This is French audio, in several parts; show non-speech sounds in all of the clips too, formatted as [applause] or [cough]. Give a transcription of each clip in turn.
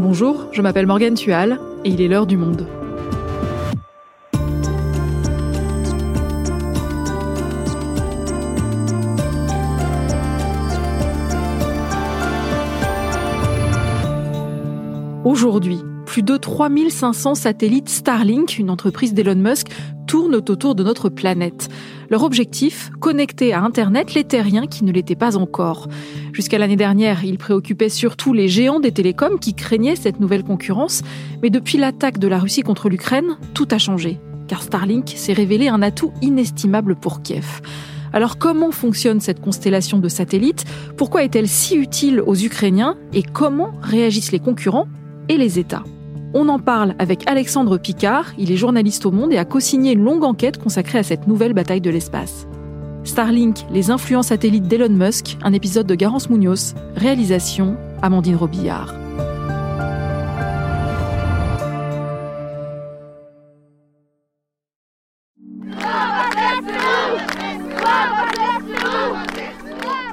Bonjour, je m'appelle Morgane Tual et il est l'heure du monde. Aujourd'hui, plus de 3500 satellites Starlink, une entreprise d'Elon Musk, tournent autour de notre planète. Leur objectif, connecter à Internet les terriens qui ne l'étaient pas encore. Jusqu'à l'année dernière, ils préoccupaient surtout les géants des télécoms qui craignaient cette nouvelle concurrence, mais depuis l'attaque de la Russie contre l'Ukraine, tout a changé, car Starlink s'est révélé un atout inestimable pour Kiev. Alors comment fonctionne cette constellation de satellites? Pourquoi est-elle si utile aux Ukrainiens? Et comment réagissent les concurrents et les États? On en parle avec Alexandre Picard, il est journaliste au Monde et a co-signé une longue enquête consacrée à cette nouvelle bataille de l'espace. Starlink, les influents satellites d'Elon Musk, un épisode de Garance Munoz, réalisation Amandine Robillard.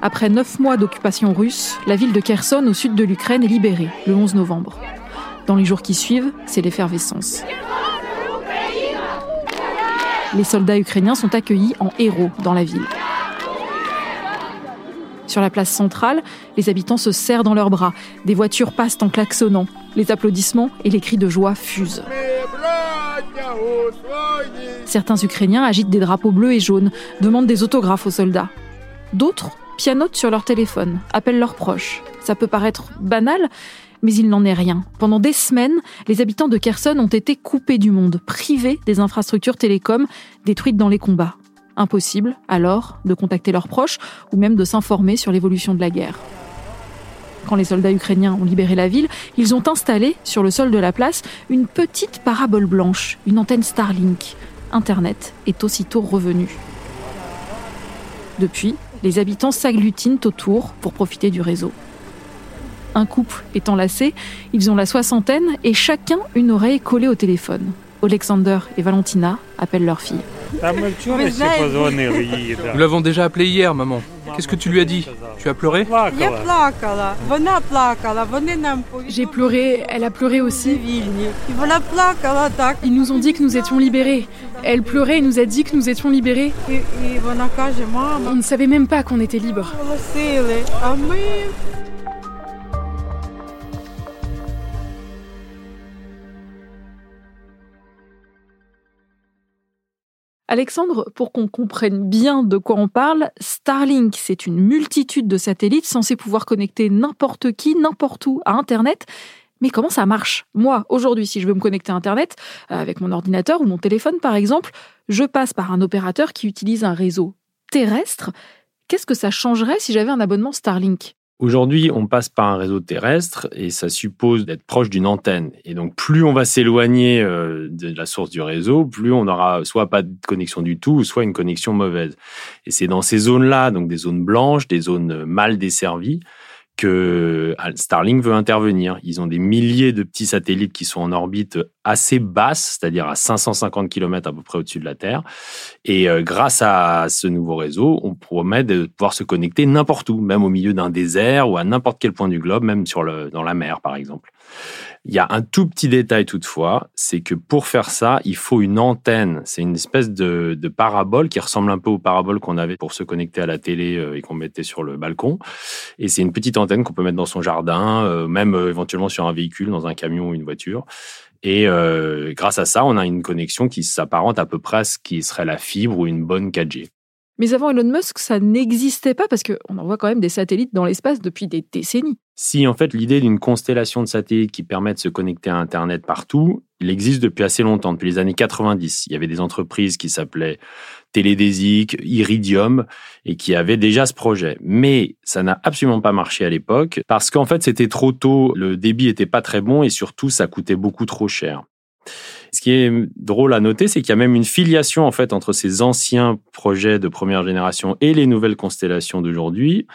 Après neuf mois d'occupation russe, la ville de Kherson au sud de l'Ukraine est libérée le 11 novembre. Dans les jours qui suivent, c'est l'effervescence. Les soldats ukrainiens sont accueillis en héros dans la ville. Sur la place centrale, les habitants se serrent dans leurs bras. Des voitures passent en klaxonnant. Les applaudissements et les cris de joie fusent. Certains Ukrainiens agitent des drapeaux bleus et jaunes, demandent des autographes aux soldats. D'autres pianotent sur leur téléphone, appellent leurs proches. Ça peut paraître banal, mais il n'en est rien. Pendant des semaines, les habitants de Kherson ont été coupés du monde, privés des infrastructures télécom, détruites dans les combats. Impossible, alors, de contacter leurs proches ou même de s'informer sur l'évolution de la guerre. Quand les soldats ukrainiens ont libéré la ville, ils ont installé, sur le sol de la place, une petite parabole blanche, une antenne Starlink. Internet est aussitôt revenu. Depuis, les habitants s'agglutinent autour pour profiter du réseau. Un couple est enlacé, ils ont la soixantaine et chacun une oreille collée au téléphone. Alexander et Valentina appellent leur fille. [laughs] Nous l'avons déjà appelé hier, maman. Qu'est-ce que tu lui as dit? Tu as pleuré? J'ai pleuré, elle a pleuré aussi. Ils nous ont dit que nous étions libérés. Elle pleurait et nous a dit que nous étions libérés. On ne savait même pas qu'on était libres. Alexandre, pour qu'on comprenne bien de quoi on parle, Starlink, c'est une multitude de satellites censés pouvoir connecter n'importe qui, n'importe où à Internet. Mais comment ça marche? Moi, aujourd'hui, si je veux me connecter à Internet, euh, avec mon ordinateur ou mon téléphone par exemple, je passe par un opérateur qui utilise un réseau terrestre. Qu'est-ce que ça changerait si j'avais un abonnement Starlink? Aujourd'hui, on passe par un réseau terrestre et ça suppose d'être proche d'une antenne. Et donc, plus on va s'éloigner euh, de la source du réseau, plus on aura soit pas de connexion du tout, soit une connexion mauvaise. Et c'est dans ces zones-là, donc des zones blanches, des zones mal desservies, que Starlink veut intervenir. Ils ont des milliers de petits satellites qui sont en orbite assez basse, c'est-à-dire à 550 km à peu près au-dessus de la Terre. Et euh, grâce à ce nouveau réseau, on promet de pouvoir se connecter n'importe où, même au milieu d'un désert ou à n'importe quel point du globe, même sur le, dans la mer par exemple. Il y a un tout petit détail toutefois, c'est que pour faire ça, il faut une antenne. C'est une espèce de, parabole qui ressemble un peu aux paraboles qu'on avait pour se connecter à la télé euh, et qu'on mettait sur le balcon. Et c'est une petite antenne qu'on peut mettre dans son jardin, euh, même euh, éventuellement sur un véhicule, dans un camion ou une voiture. Et grâce à ça, on a une connexion qui s'apparente à peu près à ce qui serait la fibre ou une bonne 4G. Mais avant Elon Musk, ça n'existait pas parce qu'on envoie quand même des satellites dans l'espace depuis des décennies. Si en fait l'idée d'une constellation de satellites qui permet de se connecter à Internet partout, il existe depuis assez longtemps, depuis les années 90. Il y avait des entreprises qui s'appelaient Télédésic, Iridium, et qui avaient déjà ce projet. Mais ça n'a absolument pas marché à l'époque parce qu'en fait c'était trop tôt, le débit était pas très bon et surtout ça coûtait beaucoup trop cher. Ce qui est drôle à noter, c'est qu'il y a même une filiation en fait entre ces anciens projets de première génération et les nouvelles constellations d'aujourd'hui.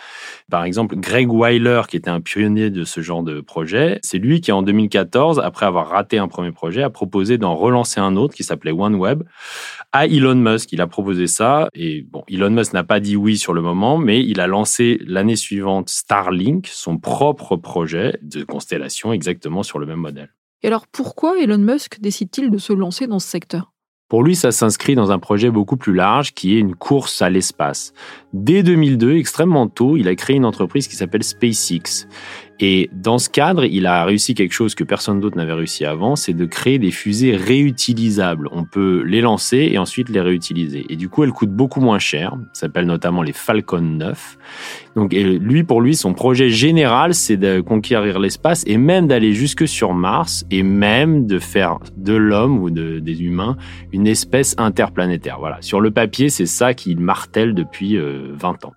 Par exemple, Greg Weiler, qui était un pionnier de ce genre de projet, c'est lui qui en 2014, après avoir raté un premier projet, a proposé d'en relancer un autre qui s'appelait OneWeb à Elon Musk. Il a proposé ça et bon, Elon Musk n'a pas dit oui sur le moment, mais il a lancé l'année suivante Starlink, son propre projet de constellation exactement sur le même modèle. Et alors pourquoi Elon Musk décide-t-il de se lancer dans ce secteur? Pour lui, ça s'inscrit dans un projet beaucoup plus large qui est une course à l'espace. Dès 2002, extrêmement tôt, il a créé une entreprise qui s'appelle SpaceX. Et dans ce cadre, il a réussi quelque chose que personne d'autre n'avait réussi avant, c'est de créer des fusées réutilisables. On peut les lancer et ensuite les réutiliser. Et du coup, elles coûtent beaucoup moins cher. Ça s'appelle notamment les Falcon 9. Donc, lui, pour lui, son projet général, c'est de conquérir l'espace et même d'aller jusque sur Mars et même de faire de l'homme ou de, des humains une espèce interplanétaire. Voilà. Sur le papier, c'est ça qu'il martèle depuis 20 euh, ans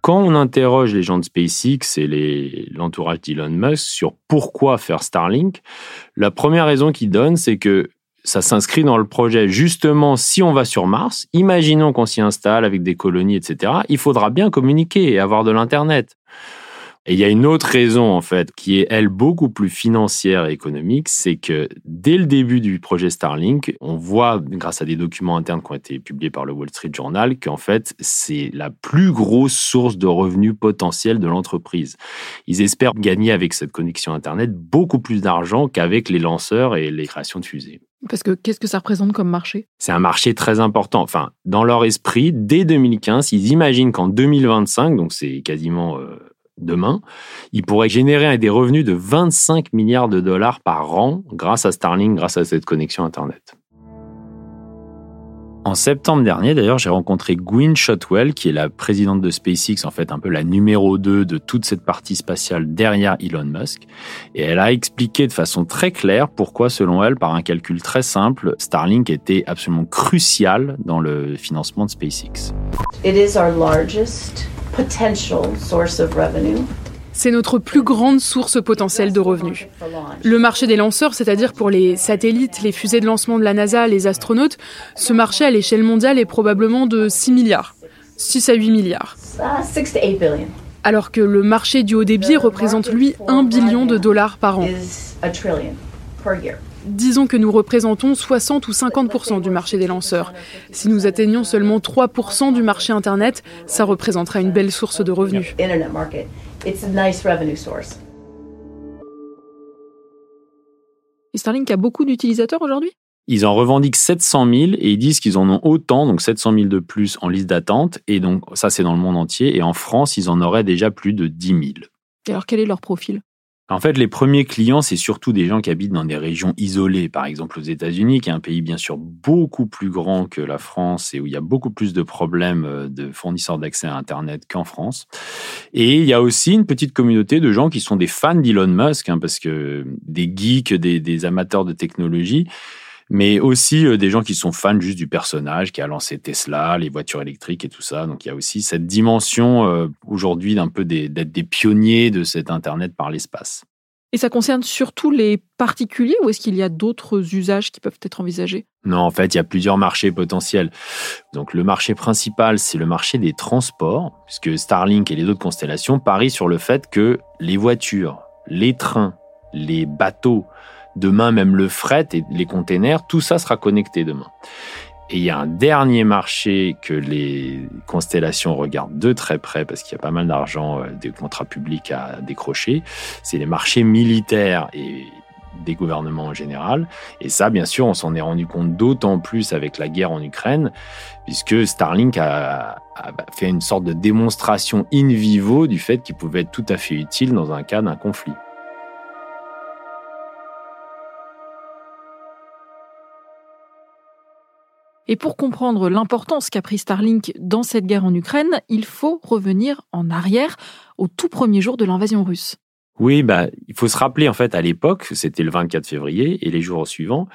quand on interroge les gens de SpaceX et l'entourage d'Elon Musk sur pourquoi faire Starlink, la première raison qu'ils donnent, c'est que ça s'inscrit dans le projet. Justement, si on va sur Mars, imaginons qu'on s'y installe avec des colonies, etc., il faudra bien communiquer et avoir de l'Internet. Et il y a une autre raison, en fait, qui est, elle, beaucoup plus financière et économique, c'est que dès le début du projet Starlink, on voit, grâce à des documents internes qui ont été publiés par le Wall Street Journal, qu'en fait, c'est la plus grosse source de revenus potentiels de l'entreprise. Ils espèrent gagner avec cette connexion Internet beaucoup plus d'argent qu'avec les lanceurs et les créations de fusées. Parce que qu'est-ce que ça représente comme marché? C'est un marché très important. Enfin, dans leur esprit, dès 2015, ils imaginent qu'en 2025, donc c'est quasiment euh, demain, il pourrait générer des revenus de 25 milliards de dollars par an grâce à Starlink, grâce à cette connexion Internet. En septembre dernier, d'ailleurs, j'ai rencontré Gwynne Shotwell, qui est la présidente de SpaceX, en fait un peu la numéro 2 de toute cette partie spatiale derrière Elon Musk. Et elle a expliqué de façon très claire pourquoi, selon elle, par un calcul très simple, Starlink était absolument crucial dans le financement de SpaceX. It is our largest c'est notre plus grande source potentielle de revenus. Le marché des lanceurs, c'est-à-dire pour les satellites, les fusées de lancement de la NASA, les astronautes, ce marché à l'échelle mondiale est probablement de 6 milliards, 6 à 8 milliards. Alors que le marché du haut débit représente, lui, 1 billion de dollars par an. Disons que nous représentons 60 ou 50% du marché des lanceurs. Si nous atteignons seulement 3 du marché Internet, ça représenterait une belle source de revenus. Et Starlink a beaucoup d'utilisateurs aujourd'hui? Ils en revendiquent 700 000 et ils disent qu'ils en ont autant, donc 700 000 de plus en liste d'attente. Et donc, ça, c'est dans le monde entier. Et en France, ils en auraient déjà plus de 10 000. Et alors, quel est leur profil? En fait, les premiers clients, c'est surtout des gens qui habitent dans des régions isolées, par exemple aux États-Unis, qui est un pays bien sûr beaucoup plus grand que la France et où il y a beaucoup plus de problèmes euh, de fournisseurs d'accès à Internet qu'en France. Et il y a aussi une petite communauté de gens qui sont des fans d'Elon Musk, hein, parce que des geeks, des, des amateurs de technologie, mais aussi euh, des gens qui sont fans juste du personnage qui a lancé Tesla, les voitures électriques et tout ça. Donc il y a aussi cette dimension euh, aujourd'hui d'un peu d'être des pionniers de cet Internet par l'espace. Et ça concerne surtout les particuliers ou est-ce qu'il y a d'autres usages qui peuvent être envisagés? Non, en fait, il y a plusieurs marchés potentiels. Donc le marché principal, c'est le marché des transports, puisque Starlink et les autres constellations parient sur le fait que les voitures, les trains, les bateaux, Demain, même le fret et les containers, tout ça sera connecté demain. Et il y a un dernier marché que les constellations regardent de très près parce qu'il y a pas mal d'argent, euh, des contrats publics à décrocher. C'est les marchés militaires et des gouvernements en général. Et ça, bien sûr, on s'en est rendu compte d'autant plus avec la guerre en Ukraine, puisque Starlink a, a, fait une sorte de démonstration in vivo du fait qu'il pouvait être tout à fait utile dans un cas d'un conflit. Et pour comprendre l'importance qu'a pris Starlink dans cette guerre en Ukraine, il faut revenir en arrière au tout premier jour de l'invasion russe. Oui, bah, il faut se rappeler en fait à l'époque, c'était le 24 février et les jours suivants,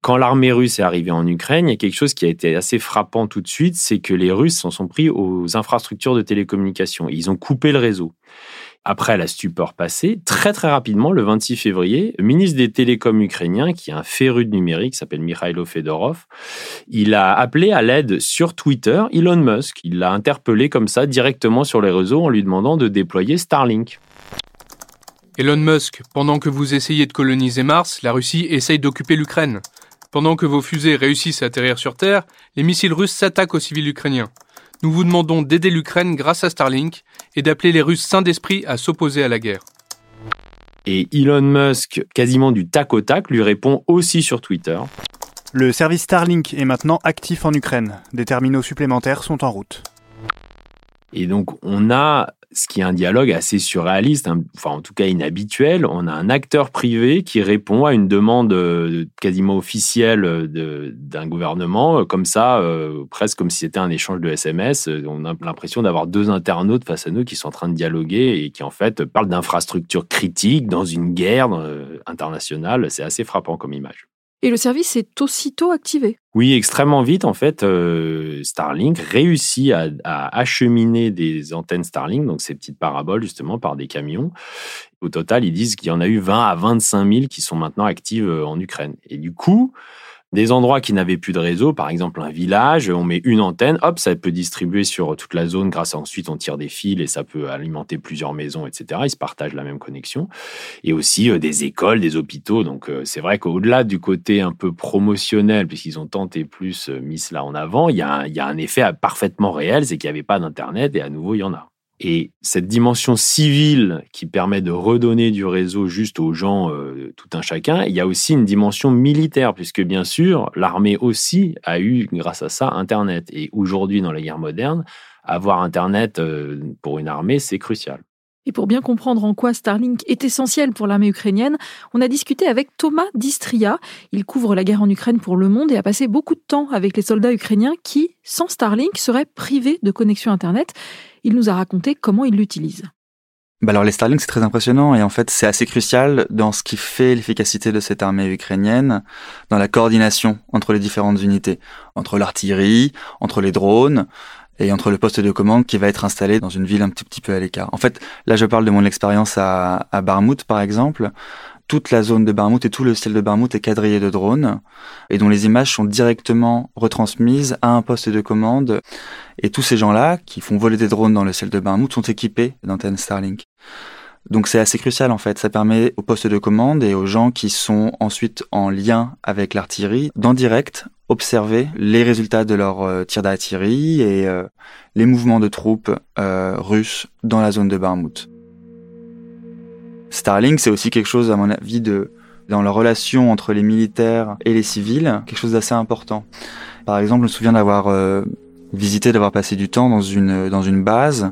quand l'armée russe est arrivée en Ukraine, il y a quelque chose qui a été assez frappant tout de suite, c'est que les Russes s'en sont pris aux infrastructures de télécommunications. Ils ont coupé le réseau. Après la stupeur passée, très très rapidement, le 26 février, le ministre des Télécoms ukrainien, qui est un féru de numérique, s'appelle Mikhailo Fedorov, il a appelé à l'aide sur Twitter Elon Musk. Il l'a interpellé comme ça directement sur les réseaux en lui demandant de déployer Starlink. Elon Musk, pendant que vous essayez de coloniser Mars, la Russie essaye d'occuper l'Ukraine. Pendant que vos fusées réussissent à atterrir sur Terre, les missiles russes s'attaquent aux civils ukrainiens. Nous vous demandons d'aider l'Ukraine grâce à Starlink et d'appeler les Russes sains d'esprit à s'opposer à la guerre. Et Elon Musk, quasiment du tac au tac, lui répond aussi sur Twitter. Le service Starlink est maintenant actif en Ukraine. Des terminaux supplémentaires sont en route. Et donc, on a ce qui est un dialogue assez surréaliste, hein, enfin en tout cas inhabituel. On a un acteur privé qui répond à une demande euh, quasiment officielle euh, d'un gouvernement, euh, comme ça, presque comme si c'était un échange de SMS. On a l'impression d'avoir deux internautes face à nous qui sont en train de dialoguer et qui en fait parlent d'infrastructures critiques dans une guerre internationale. C'est assez frappant comme image. Et le service est aussitôt activé. Oui, extrêmement vite. En fait, euh, Starlink réussit à, acheminer des antennes Starlink, donc ces petites paraboles justement, par des camions. Au total, ils disent qu'il y en a eu 20 à 25 000 qui sont maintenant actives euh, en Ukraine. Et du coup, des endroits qui n'avaient plus de réseau, par exemple un village, on met une antenne, hop, ça peut distribuer sur toute la zone grâce à ensuite on tire des fils et ça peut alimenter plusieurs maisons, etc. Ils se partagent la même connexion. Et aussi euh, des écoles, des hôpitaux. Donc euh, c'est vrai qu'au-delà du côté un peu promotionnel, puisqu'ils ont tenté plus euh, mis cela en avant, il y il y a un effet parfaitement réel, c'est qu'il n'y avait pas d'Internet et à nouveau il y en a. Et cette dimension civile qui permet de redonner du réseau juste aux gens, euh, tout un chacun, il y a aussi une dimension militaire, puisque bien sûr, l'armée aussi a eu, grâce à ça, Internet. Et aujourd'hui, dans la guerre moderne, avoir Internet euh, pour une armée, c'est crucial. Et pour bien comprendre en quoi Starlink est essentiel pour l'armée ukrainienne, on a discuté avec Thomas Distria. Il couvre la guerre en Ukraine pour Le Monde et a passé beaucoup de temps avec les soldats ukrainiens qui, sans Starlink, seraient privés de connexion Internet. Il nous a raconté comment il l'utilise. Bah alors les Starlink c'est très impressionnant et en fait c'est assez crucial dans ce qui fait l'efficacité de cette armée ukrainienne, dans la coordination entre les différentes unités, entre l'artillerie, entre les drones, et entre le poste de commande qui va être installé dans une ville un petit, peu à l'écart. En fait, là, je parle de mon expérience à Barmouth, par exemple. Toute la zone de Barmouth et tout le ciel de Barmouth est quadrillé de drones et dont les images sont directement retransmises à un poste de commande. Et tous ces gens-là, qui font voler des drones dans le ciel de Barmouth, sont équipés d'antennes Starlink. Donc c'est assez crucial en fait. Ça permet aux postes de commande et aux gens qui sont ensuite en lien avec l'artillerie, d'en direct, observer les résultats de leur euh, tir d'artillerie et euh, les mouvements de troupes euh, russes dans la zone de Barmouth. Starlink, c'est aussi quelque chose, à mon avis, de dans la relation entre les militaires et les civils, quelque chose d'assez important. Par exemple, je me souviens d'avoir visité, d'avoir passé du temps dans une dans une base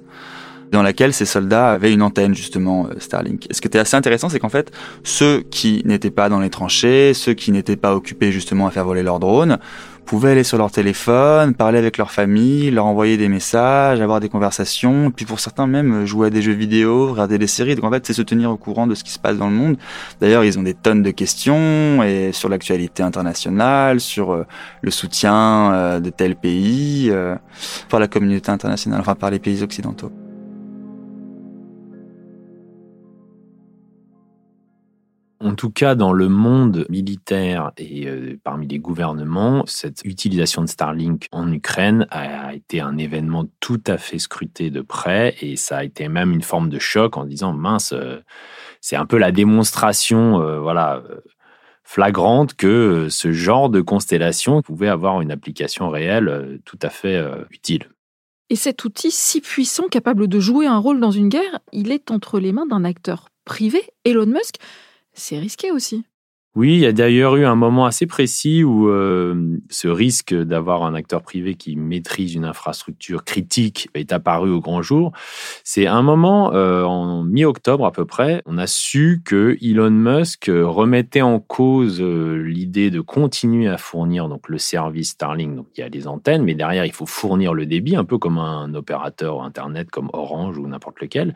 dans laquelle ces soldats avaient une antenne justement euh, Starlink. Et ce qui était assez intéressant, c'est qu'en fait, ceux qui n'étaient pas dans les tranchées, ceux qui n'étaient pas occupés justement à faire voler leurs drones, pouvaient aller sur leur téléphone, parler avec leur famille, leur envoyer des messages, avoir des conversations, puis pour certains même jouer à des jeux vidéo, regarder des séries. Donc en fait, c'est se tenir au courant de ce qui se passe dans le monde. D'ailleurs, ils ont des tonnes de questions et sur l'actualité internationale, sur euh, le soutien euh, de tel pays par la communauté internationale, enfin par les pays occidentaux. En tout cas, dans le monde militaire et euh, parmi les gouvernements, cette utilisation de Starlink en Ukraine a été un événement tout à fait scruté de près et ça a été même une forme de choc en disant mince, euh, c'est un peu la démonstration, euh, voilà flagrante que ce genre de constellation pouvait avoir une application réelle tout à fait utile. Et cet outil si puissant, capable de jouer un rôle dans une guerre, il est entre les mains d'un acteur privé, Elon Musk, c'est risqué aussi. Oui, il y a d'ailleurs eu un moment assez précis où euh, ce risque d'avoir un acteur privé qui maîtrise une infrastructure critique est apparu au grand jour. C'est un moment euh, en mi-octobre à peu près, on a su que Elon Musk remettait en cause euh, l'idée de continuer à fournir donc le service Starlink. Donc il y a les antennes, mais derrière il faut fournir le débit, un peu comme un opérateur internet comme Orange ou n'importe lequel.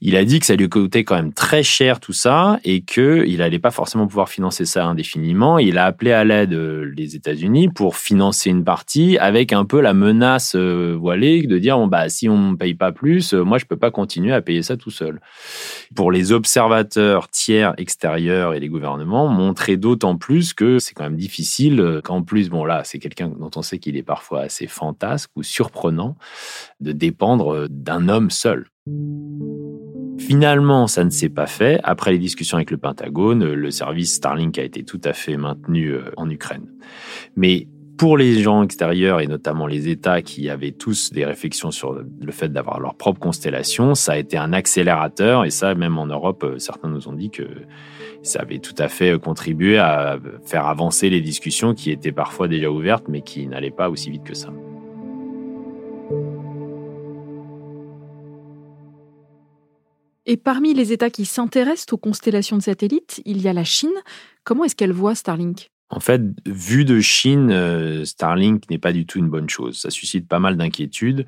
Il a dit que ça lui coûtait quand même très cher tout ça et que il allait pas forcément pouvoir financer ça indéfiniment. Il a appelé à l'aide euh, les États-Unis pour financer une partie avec un peu la menace euh, voilée de dire bon, bah, si on ne paye pas plus, euh, moi, je peux pas continuer à payer ça tout seul. Pour les observateurs tiers extérieurs et les gouvernements, montrer d'autant plus que c'est quand même difficile qu'en plus, bon là, c'est quelqu'un dont on sait qu'il est parfois assez fantasque ou surprenant de dépendre d'un homme seul. Finalement, ça ne s'est pas fait. Après les discussions avec le Pentagone, le service Starlink a été tout à fait maintenu euh, en Ukraine. Mais pour les gens extérieurs et notamment les États qui avaient tous des réflexions sur le fait d'avoir leur propre constellation, ça a été un accélérateur et ça, même en Europe, euh, certains nous ont dit que ça avait tout à fait contribué à faire avancer les discussions qui étaient parfois déjà ouvertes mais qui n'allaient pas aussi vite que ça. Et parmi les États qui s'intéressent aux constellations de satellites, il y a la Chine. Comment est-ce qu'elle voit Starlink? En fait, vu de Chine, euh, Starlink n'est pas du tout une bonne chose. Ça suscite pas mal d'inquiétudes,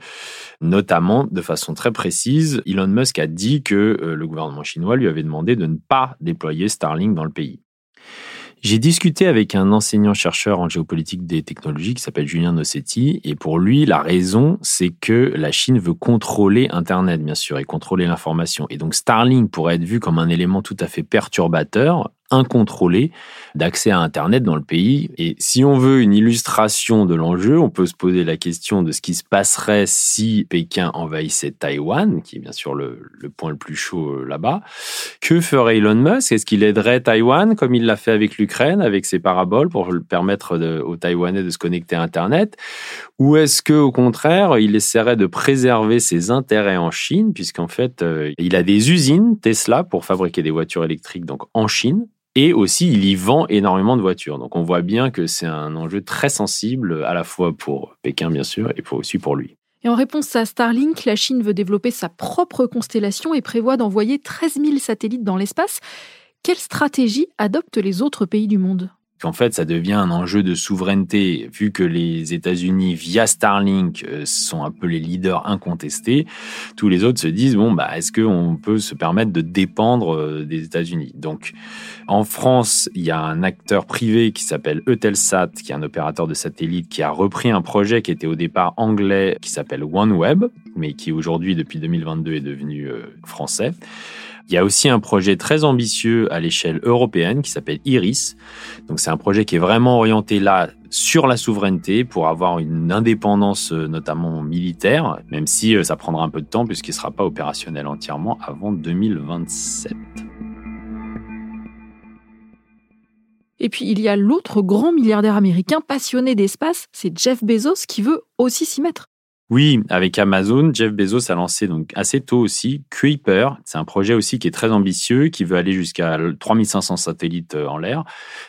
notamment de façon très précise. Elon Musk a dit que euh, le gouvernement chinois lui avait demandé de ne pas déployer Starlink dans le pays. J'ai discuté avec un enseignant-chercheur en géopolitique des technologies qui s'appelle Julien Nossetti, et pour lui, la raison, c'est que la Chine veut contrôler Internet, bien sûr, et contrôler l'information. Et donc Starlink pourrait être vu comme un élément tout à fait perturbateur, incontrôlé d'accès à Internet dans le pays. Et si on veut une illustration de l'enjeu, on peut se poser la question de ce qui se passerait si Pékin envahissait Taïwan, qui est bien sûr le, point le plus chaud euh, là-bas. Que ferait Elon Musk? Est-ce qu'il aiderait Taïwan comme il l'a fait avec l'Ukraine, avec ses paraboles pour permettre aux Taïwanais de se connecter à Internet? Ou est-ce que au contraire, il essaierait de préserver ses intérêts en Chine, puisqu'en fait, euh, il a des usines Tesla pour fabriquer des voitures électriques donc en Chine? Et aussi, il y vend énormément de voitures. Donc, on voit bien que c'est un enjeu très sensible, à la fois pour Pékin, bien sûr, et aussi pour lui. Et en réponse à Starlink, la Chine veut développer sa propre constellation et prévoit d'envoyer 13 000 satellites dans l'espace. Quelle stratégie adoptent les autres pays du monde? Qu'en fait, ça devient un enjeu de souveraineté, vu que les États-Unis, via Starlink, euh, sont un peu les leaders incontestés. Tous les autres se disent bon, bah, est-ce qu'on peut se permettre de dépendre euh, des États-Unis? Donc, en France, il y a un acteur privé qui s'appelle Eutelsat, qui est un opérateur de satellite, qui a repris un projet qui était au départ anglais, qui s'appelle OneWeb, mais qui aujourd'hui, depuis 2022, est devenu euh, français. Il y a aussi un projet très ambitieux à l'échelle européenne qui s'appelle IRIS. C'est un projet qui est vraiment orienté là sur la souveraineté pour avoir une indépendance euh, notamment militaire, même si euh, ça prendra un peu de temps puisqu'il ne sera pas opérationnel entièrement avant 2027. Et puis il y a l'autre grand milliardaire américain passionné d'espace, c'est Jeff Bezos qui veut aussi s'y mettre. Oui, avec Amazon, Jeff Bezos a lancé donc assez tôt aussi Kuiper. C'est un projet aussi qui est très ambitieux, qui veut aller jusqu'à 3500 satellites euh, en l'air.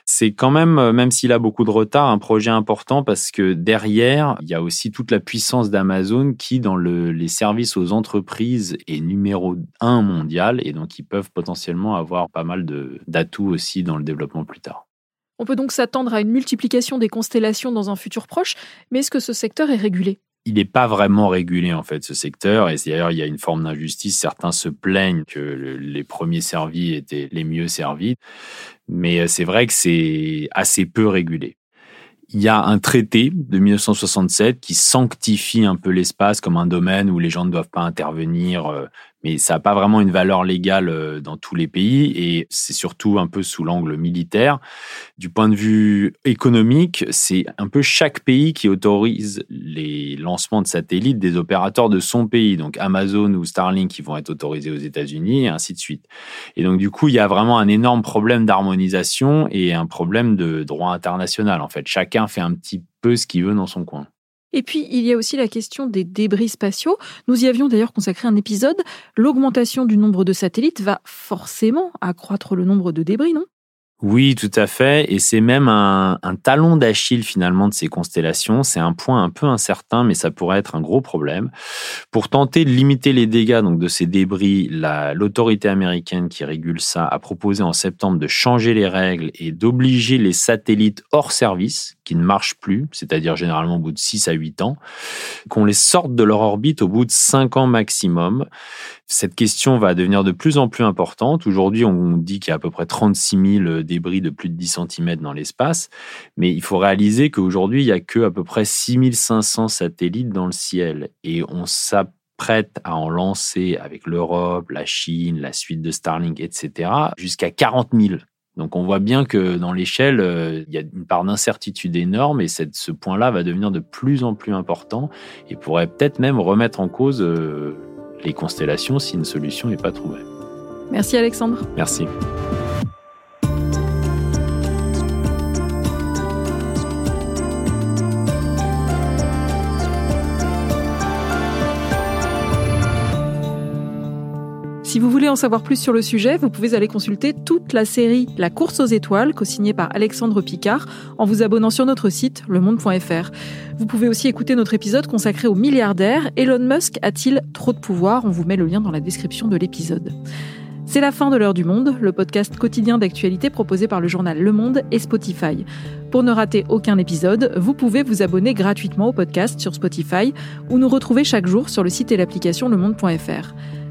C'est quand même, euh, même s'il a beaucoup de retard, un projet important parce que derrière, il y a aussi toute la puissance d'Amazon qui, dans les services aux entreprises, est numéro un mondial et donc ils peuvent potentiellement avoir pas mal d'atouts aussi dans le développement plus tard. On peut donc s'attendre à une multiplication des constellations dans un futur proche, mais est-ce que ce secteur est régulé? Il n'est pas vraiment régulé en fait ce secteur et d'ailleurs il y a une forme d'injustice. Certains se plaignent que les premiers servis étaient les mieux servis, mais euh, c'est vrai que c'est assez peu régulé. Il y a un traité de 1967 qui sanctifie un peu l'espace comme un domaine où les gens ne doivent pas intervenir euh, mais ça n'a pas vraiment une valeur légale euh, dans tous les pays et c'est surtout un peu sous l'angle militaire. Du point de vue économique, c'est un peu chaque pays qui autorise les lancements de satellites des opérateurs de son pays. Donc Amazon ou Starlink qui vont être autorisés aux États-Unis et ainsi de suite. Et donc du coup, il y a vraiment un énorme problème d'harmonisation et un problème de droit international. En fait, chacun fait un petit peu ce qu'il veut dans son coin. Et puis, il y a aussi la question des débris spatiaux. Nous y avions d'ailleurs consacré un épisode. L'augmentation du nombre de satellites va forcément accroître le nombre de débris, non? Oui, tout à fait. Et c'est même un, talon d'Achille finalement de ces constellations. C'est un point un peu incertain, mais ça pourrait être un gros problème. Pour tenter de limiter les dégâts donc de ces débris, l'autorité américaine qui régule ça a proposé en septembre de changer les règles et d'obliger les satellites hors service, qui ne marchent plus, c'est-à-dire généralement au bout de 6 à 8 ans, qu'on les sorte de leur orbite au bout de 5 ans maximum. Cette question va devenir de plus en plus importante. Aujourd'hui, on dit qu'il y a à peu près 36 000 débris de plus de 10 cm dans l'espace. Mais il faut réaliser qu'aujourd'hui, il n'y a que à peu près 6500 satellites dans le ciel. Et on s'apprête à en lancer avec l'Europe, la Chine, la suite de Starlink, etc., jusqu'à 40 000. Donc on voit bien que dans l'échelle, euh, il y a une part d'incertitude énorme et ce point-là va devenir de plus en plus important et pourrait peut-être même remettre en cause euh, les constellations si une solution n'est pas trouvée. Merci Alexandre. Merci. Si vous voulez en savoir plus sur le sujet, vous pouvez aller consulter toute la série La course aux étoiles, co-signée par Alexandre Picard, en vous abonnant sur notre site lemonde.fr. Vous pouvez aussi écouter notre épisode consacré au milliardaire Elon Musk a-t-il trop de pouvoir? On vous met le lien dans la description de l'épisode. C'est la fin de l'heure du monde, le podcast quotidien d'actualité proposé par le journal Le Monde et Spotify. Pour ne rater aucun épisode, vous pouvez vous abonner gratuitement au podcast sur Spotify ou nous retrouver chaque jour sur le site et l'application lemonde.fr.